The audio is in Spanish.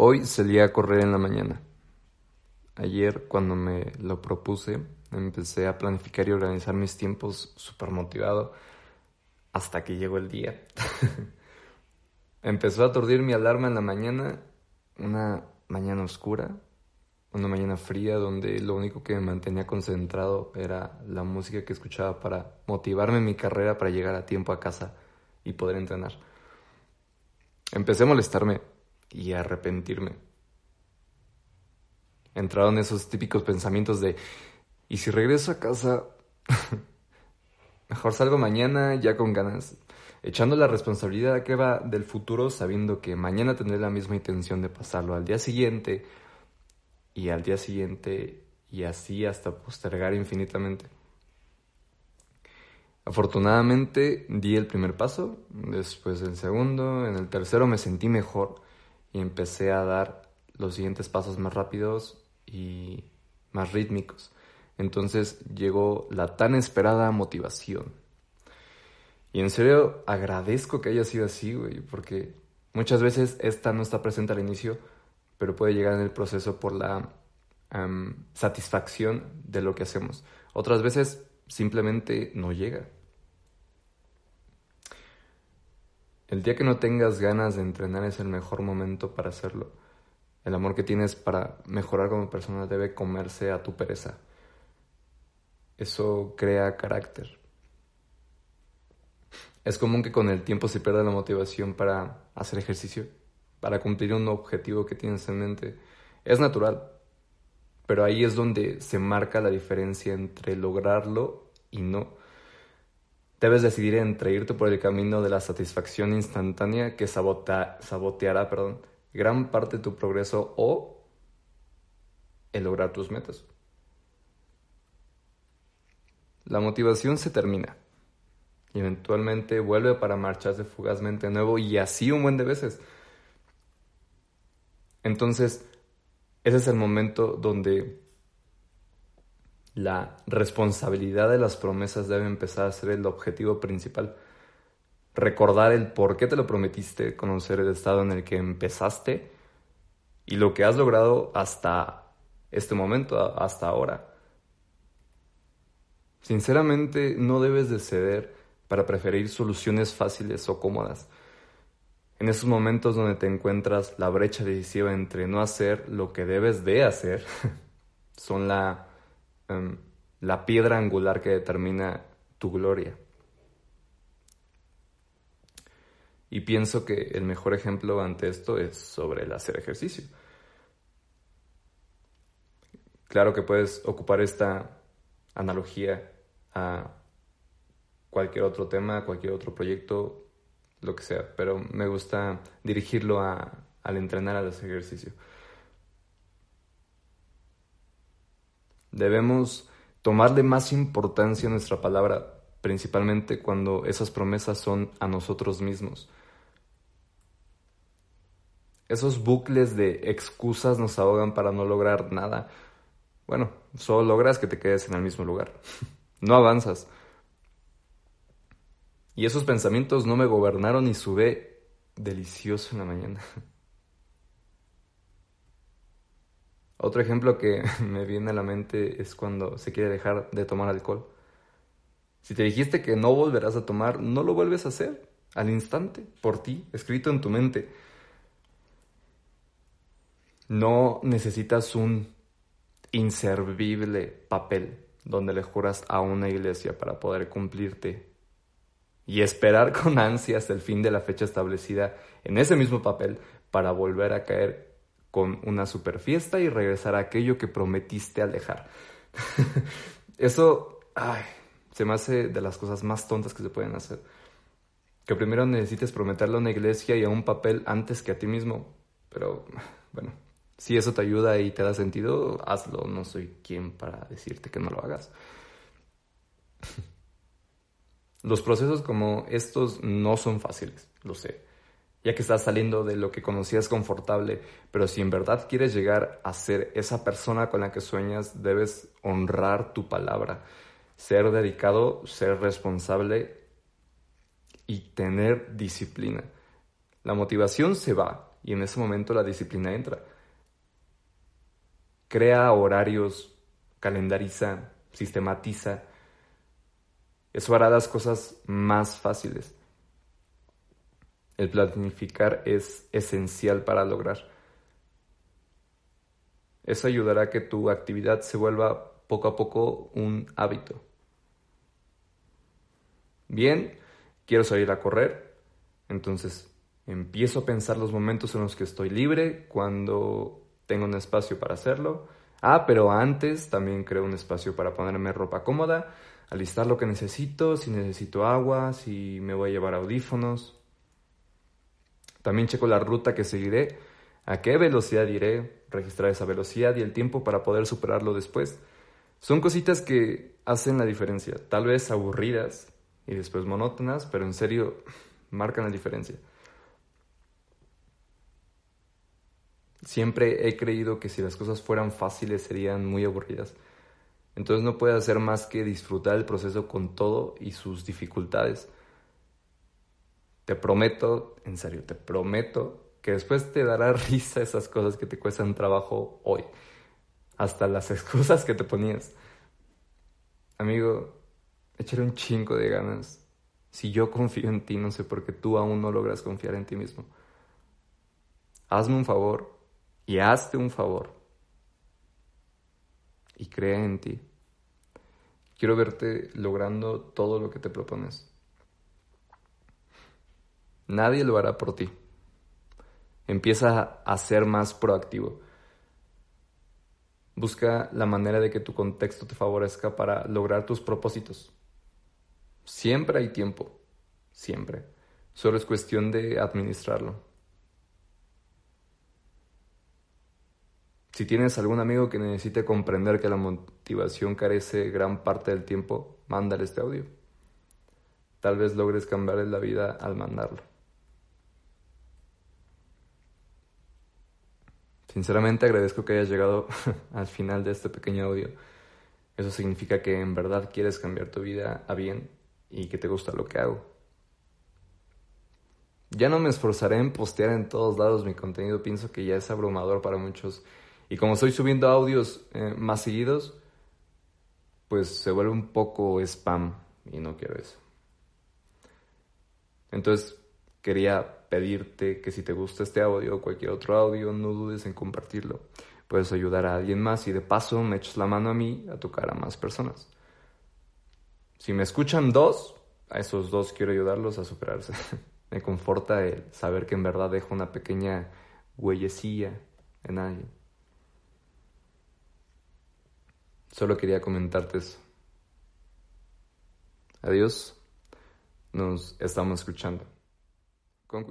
Hoy salí a correr en la mañana. Ayer cuando me lo propuse, empecé a planificar y organizar mis tiempos súper motivado hasta que llegó el día. Empezó a aturdir mi alarma en la mañana, una mañana oscura, una mañana fría donde lo único que me mantenía concentrado era la música que escuchaba para motivarme en mi carrera para llegar a tiempo a casa y poder entrenar. Empecé a molestarme y a arrepentirme. Entraron esos típicos pensamientos de, ¿y si regreso a casa? Mejor salgo mañana ya con ganas, echando la responsabilidad que va del futuro sabiendo que mañana tendré la misma intención de pasarlo al día siguiente y al día siguiente y así hasta postergar infinitamente. Afortunadamente di el primer paso, después el segundo, en el tercero me sentí mejor empecé a dar los siguientes pasos más rápidos y más rítmicos. Entonces llegó la tan esperada motivación. Y en serio agradezco que haya sido así, güey, porque muchas veces esta no está presente al inicio, pero puede llegar en el proceso por la satisfacción de lo que hacemos. Otras veces simplemente no llega. El día que no tengas ganas de entrenar es el mejor momento para hacerlo. El amor que tienes para mejorar como persona debe comerse a tu pereza. Eso crea carácter. Es común que con el tiempo se pierda la motivación para hacer ejercicio, para cumplir un objetivo que tienes en mente. Es natural, pero ahí es donde se marca la diferencia entre lograrlo y no. Debes decidir entre irte por el camino de la satisfacción instantánea que saboteará perdón, gran parte de tu progreso o el lograr tus metas. La motivación se termina y eventualmente vuelve para marcharse fugazmente de nuevo y así un buen de veces. Entonces, ese es el momento donde la responsabilidad de las promesas debe empezar a ser el objetivo principal. Recordar el por qué te lo prometiste, conocer el estado en el que empezaste y lo que has logrado hasta este momento, hasta ahora. Sinceramente, no debes de ceder para preferir soluciones fáciles o cómodas. En esos momentos donde te encuentras la brecha decisiva entre no hacer lo que debes de hacer, son la, em, la piedra angular que determina tu gloria. Y pienso que el mejor ejemplo ante esto es sobre el hacer ejercicio. Claro que puedes ocupar esta analogía a cualquier otro tema, cualquier otro proyecto, lo que sea, pero me gusta dirigirlo a, al entrenar a los ejercicios. Debemos tomarle más importancia a nuestra palabra, principalmente cuando esas promesas son a nosotros mismos. Esos bucles de excusas nos ahogan para no lograr nada. Bueno, solo logras que te quedes en el mismo lugar. No avanzas. Y esos pensamientos no me gobernaron y sudé delicioso en la mañana. Otro ejemplo que me viene a la mente es cuando se quiere dejar de tomar alcohol. Si te dijiste que no volverás a tomar, no lo vuelves a hacer al instante, por ti, escrito en tu mente. No necesitas un inservible papel donde le juras a una iglesia para poder cumplirte y esperar con ansias el fin de la fecha establecida en ese mismo papel para volver a caer con una super fiesta y regresar a aquello que prometiste alejar. Eso, ay, se me hace de las cosas más tontas que se pueden hacer. Que primero necesites prometerle a una iglesia y a un papel antes que a ti mismo. Pero, bueno, si eso te ayuda y te da sentido, hazlo. No soy quien para decirte que no lo hagas. Los procesos como estos no son fáciles, lo sé, ya que estás saliendo de lo que conocías confortable, pero si en verdad quieres llegar a ser esa persona con la que sueñas, debes honrar tu palabra, ser dedicado, ser responsable y tener disciplina. La motivación se va y en ese momento la disciplina entra. Crea horarios, calendariza, sistematiza. Eso hará las cosas más fáciles. El planificar es esencial para lograr. Eso ayudará a que tu actividad se vuelva poco a poco un hábito. Bien, quiero salir a correr, entonces empiezo a pensar los momentos en los que estoy libre, cuando tengo un espacio para hacerlo. Ah, pero antes también creo un espacio para ponerme ropa cómoda, alistar lo que necesito, si necesito agua, si me voy a llevar audífonos. También checo la ruta que seguiré, a qué velocidad iré, registrar esa velocidad y el tiempo para poder superarlo después. Son cositas que hacen la diferencia, tal vez aburridas y después monótonas, pero en serio marcan la diferencia. Siempre he creído que si las cosas fueran fáciles serían muy aburridas. Entonces no puedo hacer más que disfrutar el proceso con todo y sus dificultades. Te prometo, en serio, te prometo que después te dará risa esas cosas que te cuestan trabajo hoy. Hasta las excusas que te ponías. Amigo, échale un chingo de ganas. Si yo confío en ti, no sé por qué tú aún no logras confiar en ti mismo. Hazme un favor y hazte un favor. Y crea en ti. Quiero verte logrando todo lo que te propones. Nadie lo hará por ti. Empieza a ser más proactivo. Busca la manera de que tu contexto te favorezca para lograr tus propósitos. Siempre hay tiempo, siempre. Solo es cuestión de administrarlo. Si tienes algún amigo que necesite comprender que la motivación carece gran parte del tiempo, mándale este audio. Tal vez logres cambiarle la vida al mandarlo. Sinceramente agradezco que hayas llegado al final de este pequeño audio. Eso significa que en verdad quieres cambiar tu vida a bien y que te gusta lo que hago. Ya no me esforzaré en postear en todos lados mi contenido, pienso que ya es abrumador para muchos. Y como estoy subiendo audios eh, más seguidos, pues se vuelve un poco spam y no quiero eso. Entonces quería pedirte que si te gusta este audio o cualquier otro audio, no dudes en compartirlo. Puedes ayudar a alguien más y de paso me echas la mano a mí a tocar a más personas. Si me escuchan dos, a esos dos quiero ayudarlos a superarse. me conforta el saber que en verdad dejo una pequeña huellecilla en alguien. Solo quería comentarte eso. Adiós. Nos estamos escuchando. Con